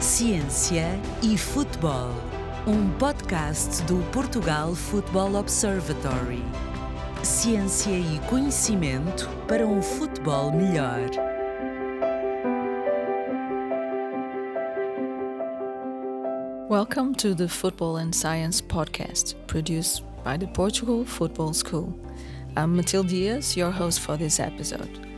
Ciência e Futebol, um podcast do Portugal Football Observatory. Ciência e conhecimento para um futebol melhor. Welcome to the Football and Science podcast, produced by the Portugal Football School. I'm Matilde Diaz, your host for this episode.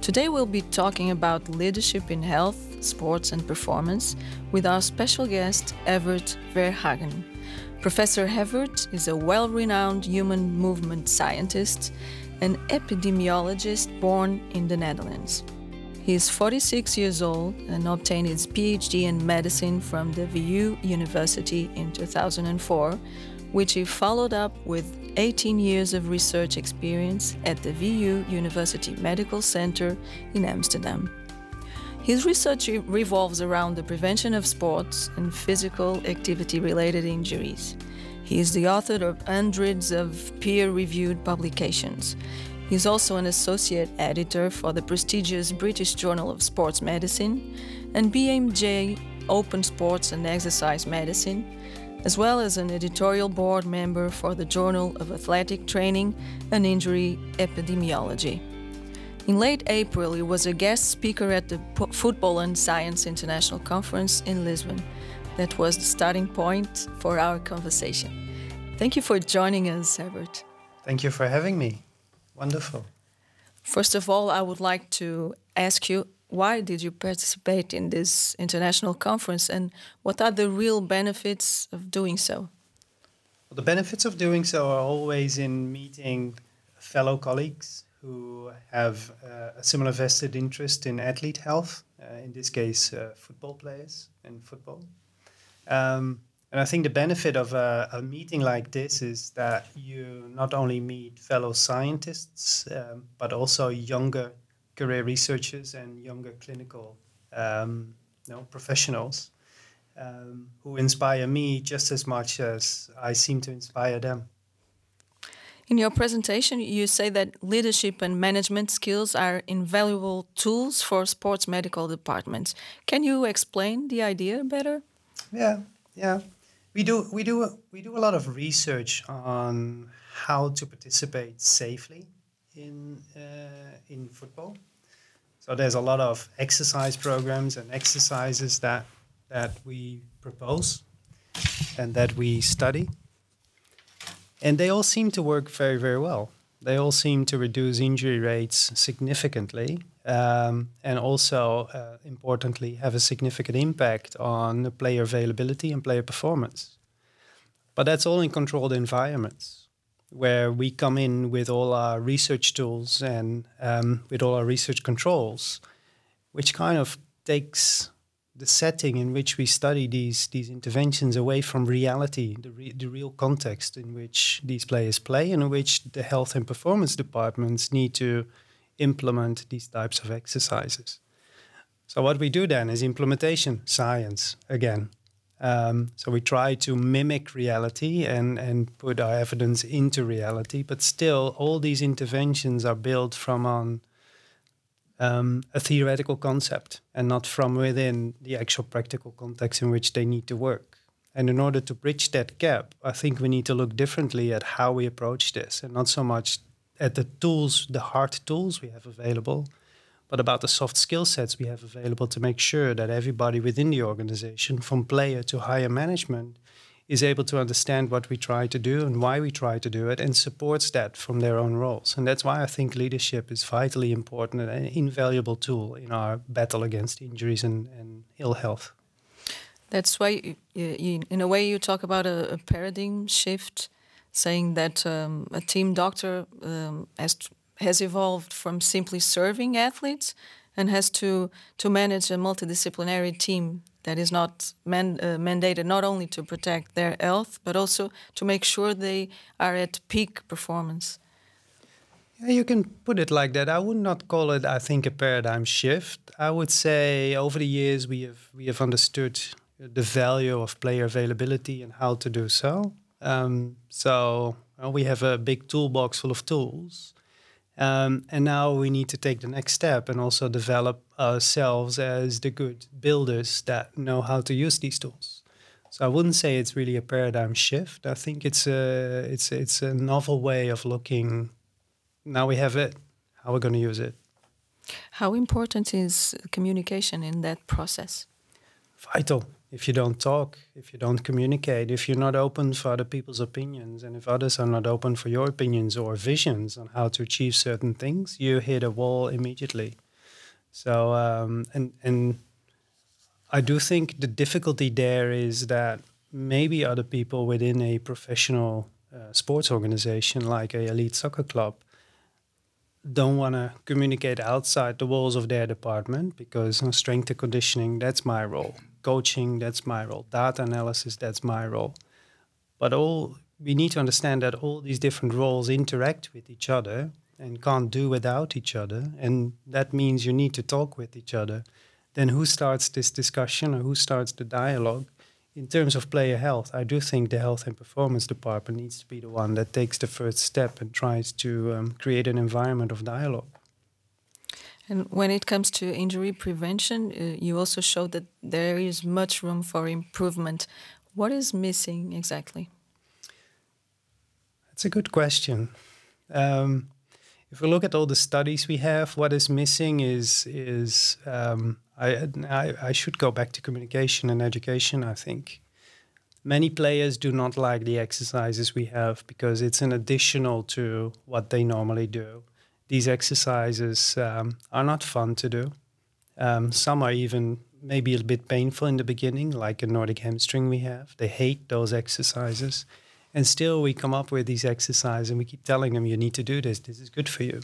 Today we'll be talking about leadership in health sports, and performance with our special guest, Evert Verhagen. Professor Evert is a well renowned human movement scientist an epidemiologist born in the Netherlands. He is 46 years old and obtained his PhD in medicine from the VU University in 2004, which he followed up with 18 years of research experience at the VU University Medical Center in Amsterdam. His research revolves around the prevention of sports and physical activity related injuries. He is the author of hundreds of peer reviewed publications. He is also an associate editor for the prestigious British Journal of Sports Medicine and BMJ Open Sports and Exercise Medicine, as well as an editorial board member for the Journal of Athletic Training and Injury Epidemiology. In late April, he was a guest speaker at the Football and Science International Conference in Lisbon. That was the starting point for our conversation. Thank you for joining us, Evert. Thank you for having me. Wonderful. First of all, I would like to ask you why did you participate in this international conference and what are the real benefits of doing so? Well, the benefits of doing so are always in meeting fellow colleagues who have uh, a similar vested interest in athlete health, uh, in this case, uh, football players and football. Um, and I think the benefit of a, a, meeting like this is that you not only meet fellow scientists, um, but also younger career researchers and younger clinical um, you know, professionals um, who inspire me just as much as I seem to inspire them. In your presentation, you say that leadership and management skills are invaluable tools for sports medical departments. Can you explain the idea better? Yeah, yeah. We do we do we do a lot of research on how to participate safely in uh, in football. So there's a lot of exercise programs and exercises that that we propose and that we study and they all seem to work very, very well. They all seem to reduce injury rates significantly um, and also, uh, importantly, have a significant impact on player availability and player performance. But that's all in controlled environments where we come in with all our research tools and um, with all our research controls, which kind of takes the setting in which we study these these interventions away from reality, the, re- the real context in which these players play, and in which the health and performance departments need to implement these types of exercises. So what we do then is implementation science again. Um, so we try to mimic reality and and put our evidence into reality, but still all these interventions are built from on um, a theoretical concept and not from within the actual practical context in which they need to work. And in order to bridge that gap, I think we need to look differently at how we approach this and not so much at the tools, the hard tools we have available, but about the soft skill sets we have available to make sure that everybody within the organization, from player to higher management, is able to understand what we try to do and why we try to do it and supports that from their own roles. And that's why I think leadership is vitally important and an invaluable tool in our battle against injuries and, and ill health. That's why, in a way, you talk about a, a paradigm shift, saying that um, a team doctor um, has, has evolved from simply serving athletes and has to, to manage a multidisciplinary team that is not man, uh, mandated not only to protect their health but also to make sure they are at peak performance. Yeah, you can put it like that. I would not call it, I think, a paradigm shift. I would say over the years we have we have understood the value of player availability and how to do so. Um, so well, we have a big toolbox full of tools, um, and now we need to take the next step and also develop ourselves as the good builders that know how to use these tools. So I wouldn't say it's really a paradigm shift. I think it's a it's it's a novel way of looking. Now we have it. How we're going to use it. How important is communication in that process? Vital. If you don't talk, if you don't communicate, if you're not open for other people's opinions, and if others are not open for your opinions or visions on how to achieve certain things, you hit a wall immediately. So um, and and I do think the difficulty there is that maybe other people within a professional uh, sports organization like a elite soccer club don't want to communicate outside the walls of their department because strength and conditioning that's my role coaching that's my role data analysis that's my role but all we need to understand that all these different roles interact with each other and can't do without each other and that means you need to talk with each other then who starts this discussion or who starts the dialogue? In terms of player health, I do think the health and performance department needs to be the one that takes the first step and tries to um, create an environment of dialogue. And when it comes to injury prevention, uh, you also showed that there is much room for improvement. What is missing exactly? That's a good question. Um, if we look at all the studies we have, what is missing is is um, I, I, I should go back to communication and education. I think many players do not like the exercises we have because it's an additional to what they normally do. These exercises um, are not fun to do. Um, some are even maybe a bit painful in the beginning, like a Nordic hamstring we have. They hate those exercises. And still, we come up with these exercises and we keep telling them, you need to do this, this is good for you.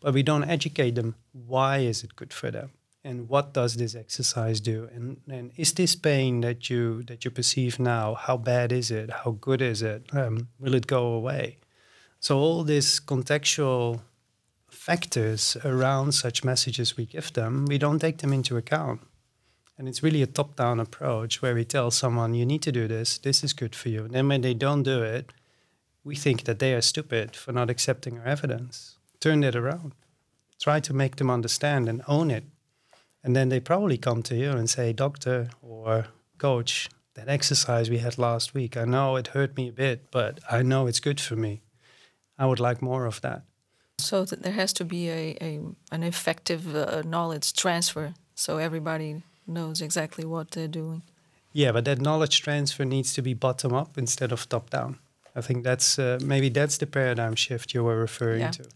But we don't educate them. Why is it good for them? and what does this exercise do and, and is this pain that you that you perceive now how bad is it how good is it um, will it go away so all this contextual factors around such messages we give them we don't take them into account. And it's really a top-down approach where we tell someone you need to do this. This is good for you. And then when they don't do it we think that they are stupid for not accepting our evidence. Turn that around. Try to make them understand and own it. And then they probably come to you and say, Doctor or coach, that exercise we had last week, I know it hurt me a bit, but I know it's good for me. I would like more of that. So that there has to be a, a an effective uh, knowledge transfer, so everybody knows exactly what they're doing. Yeah, but that knowledge transfer needs to be bottom up instead of top down. I think that's uh, maybe that's the paradigm shift you were referring yeah. to.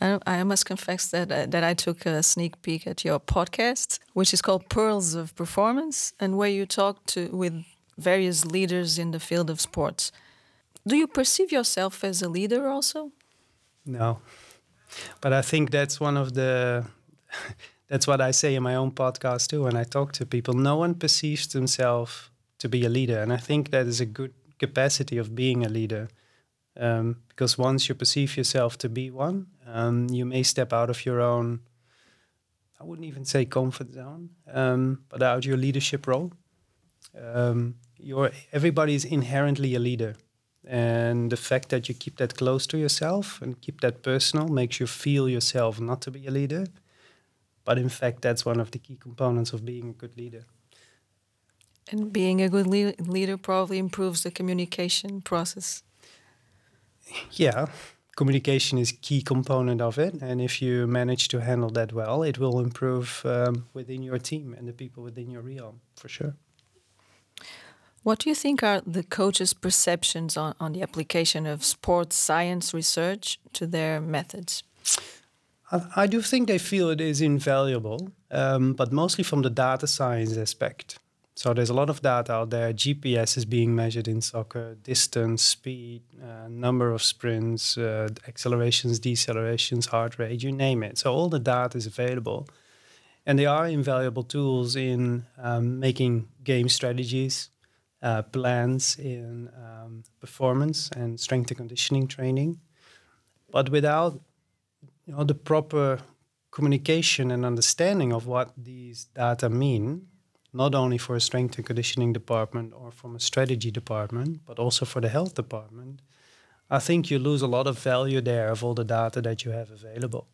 I, I must confess that uh, that I took a sneak peek at your podcast, which is called Pearls of Performance, and where you talk to with various leaders in the field of sports. Do you perceive yourself as a leader also? No, but I think that's one of the. that's what I say in my own podcast too. When I talk to people, no one perceives themselves to be a leader, and I think that is a good capacity of being a leader um, because once you perceive yourself to be one, um, you may step out of your own, I wouldn't even say comfort zone, um, but out your leadership role. Um, you're, everybody is inherently a leader. And the fact that you keep that close to yourself and keep that personal makes you feel yourself not to be a leader. But in fact, that's one of the key components of being a good leader. And being a good le leader probably improves the communication process yeah, communication is key component of it. And if you manage to handle that well, it will improve um, within your team and the people within your realm, for sure. What do you think are the coaches' perceptions on, on the application of sports science research to their methods? I, do think they feel it is invaluable, um, but mostly from the data science aspect. So there's a lot of data out there. GPS is being measured in soccer, distance, speed, uh, number of sprints, uh, accelerations, decelerations, heart rate, you name it. So all the data is available. And they are invaluable tools in um, making game strategies, uh, plans in um, performance and strength and conditioning training. But without you know, the proper communication and understanding of what these data mean, not only for a strength and conditioning department or from a strategy department, but also for the health department, I think you lose a lot of value there of all the data that you have available.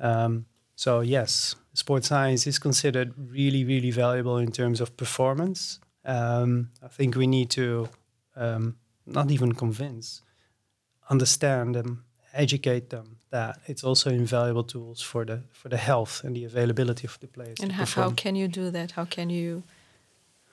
Um, So yes, sports science is considered really, really valuable in terms of performance. Um, I think we need to um, not even convince, understand them, educate them that it's also invaluable tools for the for the health and the availability of the players. And how, how can you do that? How can you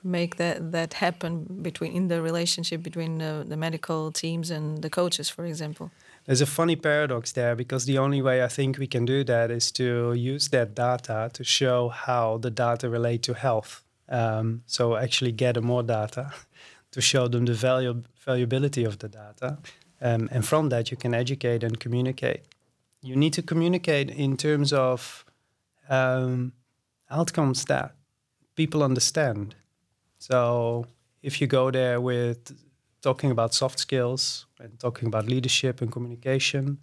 make that that happen between in the relationship between the, the medical teams and the coaches, for example? There's a funny paradox there because the only way I think we can do that is to use that data to show how the data relate to health. Um, so actually gather more data to show them the value, valuability of the data. Um, and from that, you can educate and communicate. You need to communicate in terms of um, outcomes that people understand. So if you go there with talking about soft skills and talking about leadership and communication,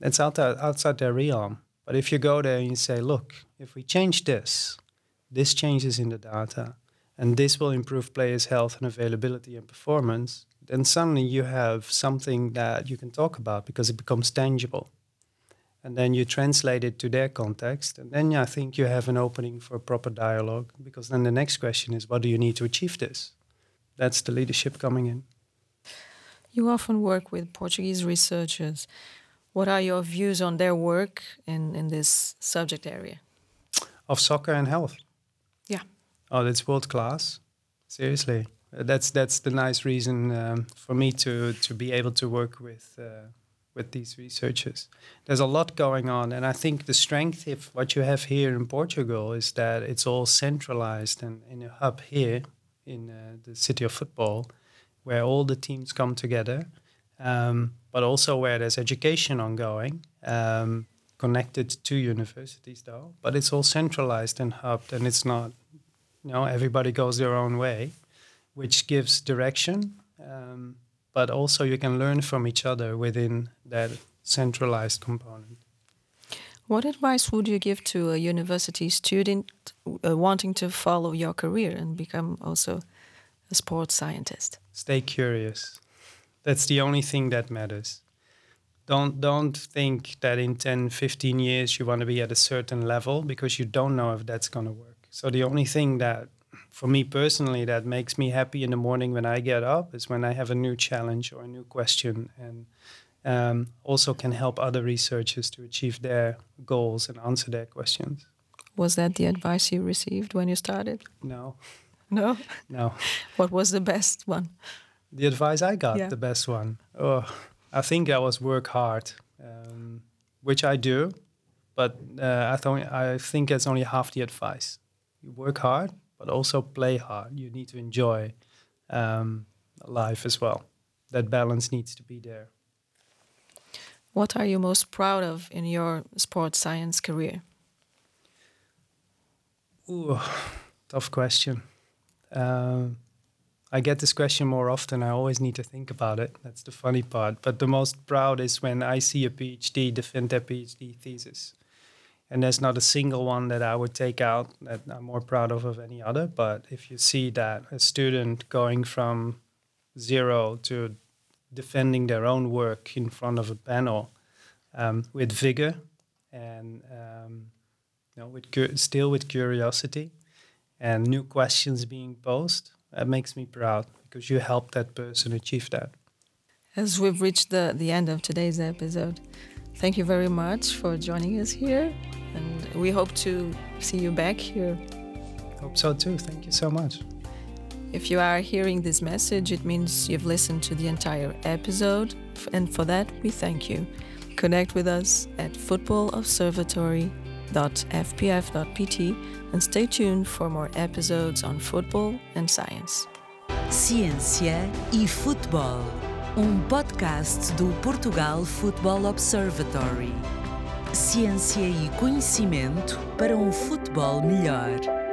that's outside, outside their realm. But if you go there and you say, look, if we change this, this changes in the data, and this will improve players' health and availability and performance, then suddenly you have something that you can talk about because it becomes tangible. And then you translate it to their context, and then I think you have an opening for a proper dialogue because then the next question is what do you need to achieve this? That's the leadership coming in. You often work with Portuguese researchers. What are your views on their work in, in this subject area? Of soccer and health. Yeah. Oh, that's world class. Seriously, that's that's the nice reason um, for me to to be able to work with uh, with these researchers. There's a lot going on, and I think the strength of what you have here in Portugal is that it's all centralized and in a hub here in uh, the city of football where all the teams come together, um, but also where there's education ongoing, um, connected to universities though. But it's all centralized and hubbed, and it's not, you know, everybody goes their own way, which gives direction. Um, but also you can learn from each other within that centralized component. What advice would you give to a university student uh, wanting to follow your career and become also a sports scientist? Stay curious. That's the only thing that matters. Don't don't think that in 10, 15 years you want to be at a certain level because you don't know if that's going to work. So the only thing that for me personally that makes me happy in the morning when I get up is when I have a new challenge or a new question and um, also can help other researchers to achieve their goals and answer their questions. Was that the advice you received when you started? No. No? No. what was the best one? The advice I got, yeah. the best one. Oh, I think I was work hard, um, which I do, but uh, I, th- I think it's only half the advice. You work hard, but also play hard. You need to enjoy um, life as well. That balance needs to be there. What are you most proud of in your sports science career? Ooh, tough question. Um, I get this question more often. I always need to think about it. That's the funny part. But the most proud is when I see a PhD defend their PhD thesis. And there's not a single one that I would take out that I'm more proud of of any other. But if you see that a student going from zero to defending their own work in front of a panel um, with vigor and um, you know, with cu- still with curiosity, and new questions being posed, that makes me proud because you helped that person achieve that. As we've reached the, the end of today's episode, thank you very much for joining us here. And we hope to see you back here. Hope so too. Thank you so much. If you are hearing this message, it means you've listened to the entire episode. And for that, we thank you. Connect with us at footballobservatory.fpf.pt and stay tuned for more episodes on football and science. Ciência e Futebol, um podcast do Portugal Football Observatory. Ciência e conhecimento para um futebol melhor.